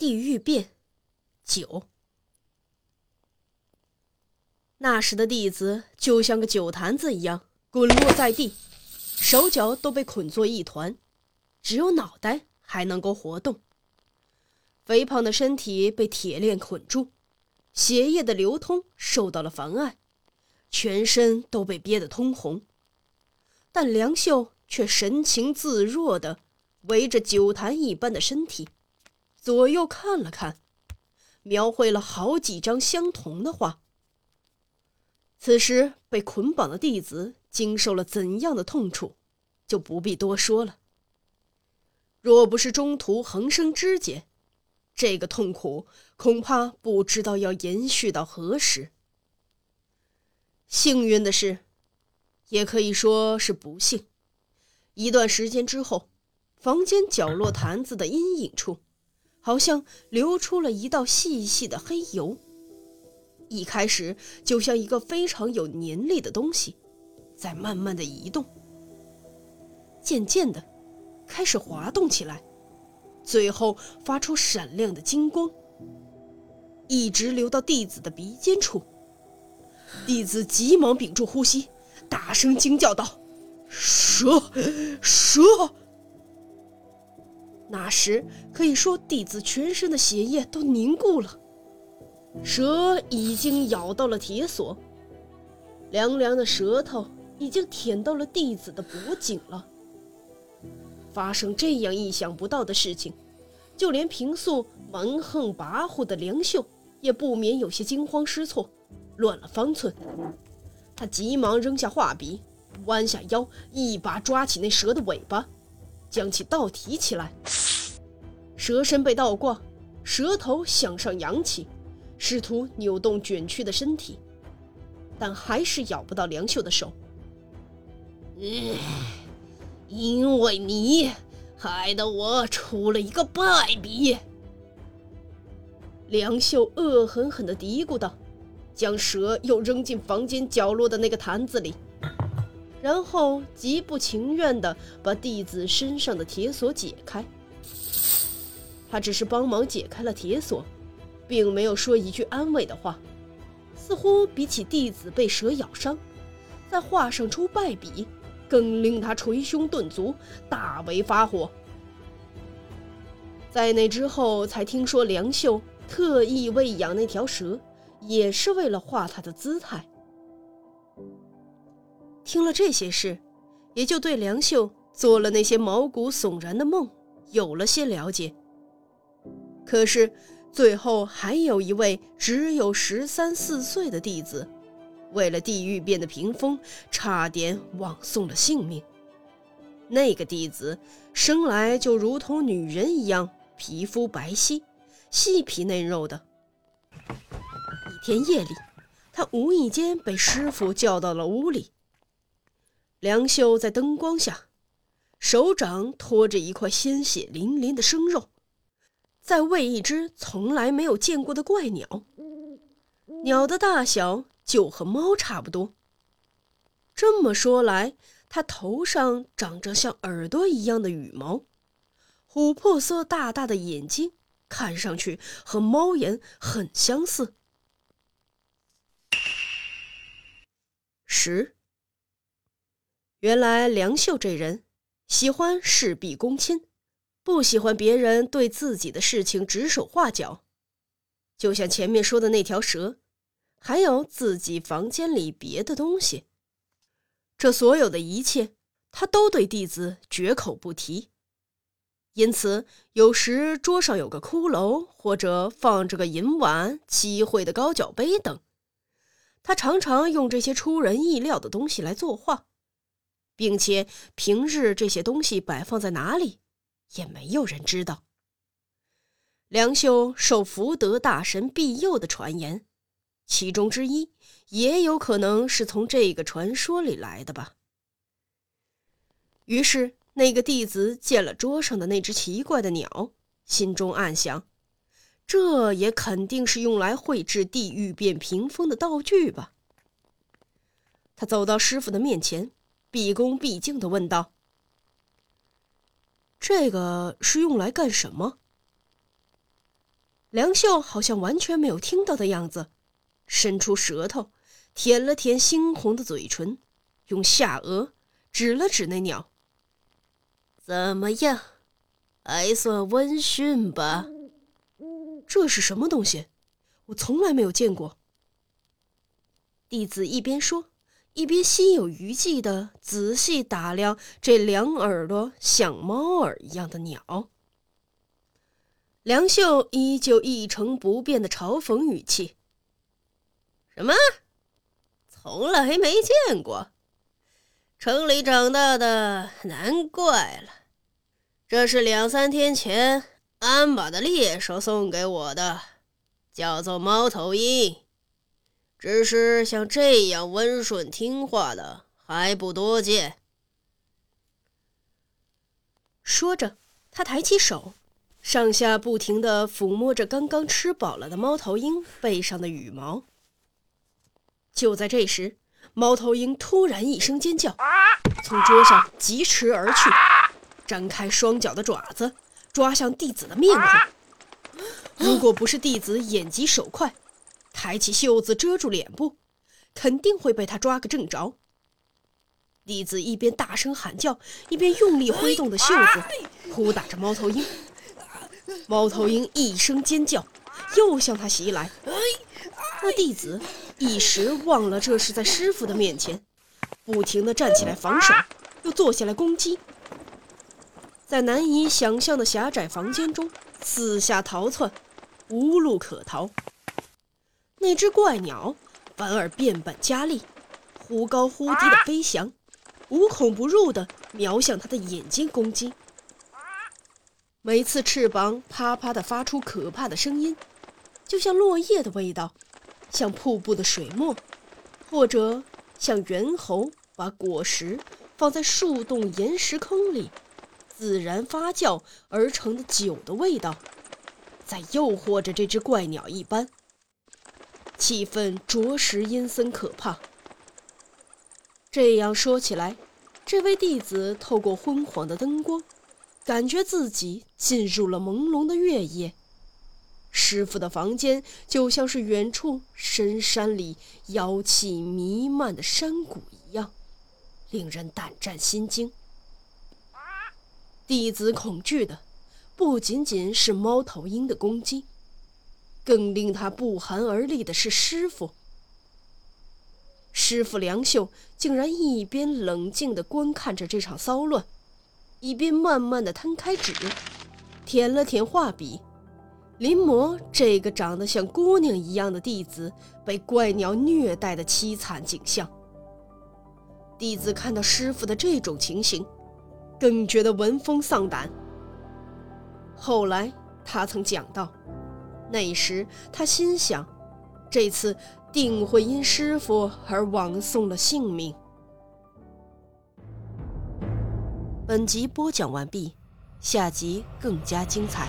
地狱变九。那时的弟子就像个酒坛子一样滚落在地，手脚都被捆作一团，只有脑袋还能够活动。肥胖的身体被铁链捆住，血液的流通受到了妨碍，全身都被憋得通红。但梁秀却神情自若的围着酒坛一般的身体。左右看了看，描绘了好几张相同的画。此时被捆绑的弟子经受了怎样的痛楚，就不必多说了。若不是中途横生枝节，这个痛苦恐怕不知道要延续到何时。幸运的是，也可以说是不幸，一段时间之后，房间角落坛子的阴影处。好像流出了一道细细的黑油。一开始就像一个非常有粘力的东西，在慢慢的移动，渐渐的开始滑动起来，最后发出闪亮的金光，一直流到弟子的鼻尖处。弟子急忙屏住呼吸，大声惊叫道：“蛇，蛇！”那时可以说，弟子全身的血液都凝固了。蛇已经咬到了铁锁，凉凉的舌头已经舔到了弟子的脖颈了。发生这样意想不到的事情，就连平素蛮横跋扈的梁秀也不免有些惊慌失措，乱了方寸。他急忙扔下画笔，弯下腰，一把抓起那蛇的尾巴。将其倒提起来，蛇身被倒挂，蛇头向上扬起，试图扭动卷曲的身体，但还是咬不到梁秀的手。嗯，因为你害得我出了一个败笔。梁秀恶狠狠地嘀咕道，将蛇又扔进房间角落的那个坛子里。然后极不情愿地把弟子身上的铁锁解开。他只是帮忙解开了铁锁，并没有说一句安慰的话。似乎比起弟子被蛇咬伤，在画上出败笔，更令他捶胸顿足，大为发火。在那之后，才听说梁秀特意喂养那条蛇，也是为了画他的姿态。听了这些事，也就对梁秀做了那些毛骨悚然的梦有了些了解。可是最后还有一位只有十三四岁的弟子，为了地狱变的屏风，差点枉送了性命。那个弟子生来就如同女人一样，皮肤白皙，细皮嫩肉的。一天夜里，他无意间被师傅叫到了屋里。梁秀在灯光下，手掌托着一块鲜血淋淋的生肉，在喂一只从来没有见过的怪鸟。鸟的大小就和猫差不多。这么说来，它头上长着像耳朵一样的羽毛，琥珀色大大的眼睛，看上去和猫眼很相似。十。原来梁秀这人喜欢事必躬亲，不喜欢别人对自己的事情指手画脚。就像前面说的那条蛇，还有自己房间里别的东西，这所有的一切，他都对弟子绝口不提。因此，有时桌上有个骷髅，或者放着个银碗、漆绘的高脚杯等，他常常用这些出人意料的东西来作画。并且平日这些东西摆放在哪里，也没有人知道。梁秀受福德大神庇佑的传言，其中之一也有可能是从这个传说里来的吧。于是，那个弟子见了桌上的那只奇怪的鸟，心中暗想：这也肯定是用来绘制地狱变屏风的道具吧。他走到师傅的面前。毕恭毕敬的问道：“这个是用来干什么？”梁秀好像完全没有听到的样子，伸出舌头舔了舔猩红的嘴唇，用下颚指了指那鸟：“怎么样，还算温驯吧？”这是什么东西？我从来没有见过。弟子一边说，一边心有余悸地仔细打量这两耳朵像猫耳一样的鸟。梁秀依旧一成不变的嘲讽语气：“什么？从来没见过？城里长大的，难怪了。这是两三天前安把的猎手送给我的，叫做猫头鹰。”只是像这样温顺听话的还不多见。说着，他抬起手，上下不停地抚摸着刚刚吃饱了的猫头鹰背上的羽毛。就在这时，猫头鹰突然一声尖叫，从桌上疾驰而去，张开双脚的爪子抓向弟子的面孔。如果不是弟子眼疾手快，抬起袖子遮住脸部，肯定会被他抓个正着。弟子一边大声喊叫，一边用力挥动的袖子，扑打着猫头鹰。猫头鹰一声尖叫，又向他袭来。那弟子一时忘了这是在师傅的面前，不停地站起来防守，又坐下来攻击。在难以想象的狭窄房间中四下逃窜，无路可逃。那只怪鸟反而变本加厉，忽高忽低的飞翔，无孔不入的瞄向他的眼睛攻击。每次翅膀啪啪的发出可怕的声音，就像落叶的味道，像瀑布的水墨，或者像猿猴把果实放在树洞岩石坑里，自然发酵而成的酒的味道，在诱惑着这只怪鸟一般。气氛着实阴森可怕。这样说起来，这位弟子透过昏黄的灯光，感觉自己进入了朦胧的月夜。师傅的房间就像是远处深山里妖气弥漫的山谷一样，令人胆战心惊。弟子恐惧的不仅仅是猫头鹰的攻击。更令他不寒而栗的是，师傅。师傅梁秀竟然一边冷静地观看着这场骚乱，一边慢慢地摊开纸，舔了舔画笔，临摹这个长得像姑娘一样的弟子被怪鸟虐待的凄惨景象。弟子看到师傅的这种情形，更觉得闻风丧胆。后来他曾讲到。那时，他心想，这次定会因师傅而枉送了性命。本集播讲完毕，下集更加精彩。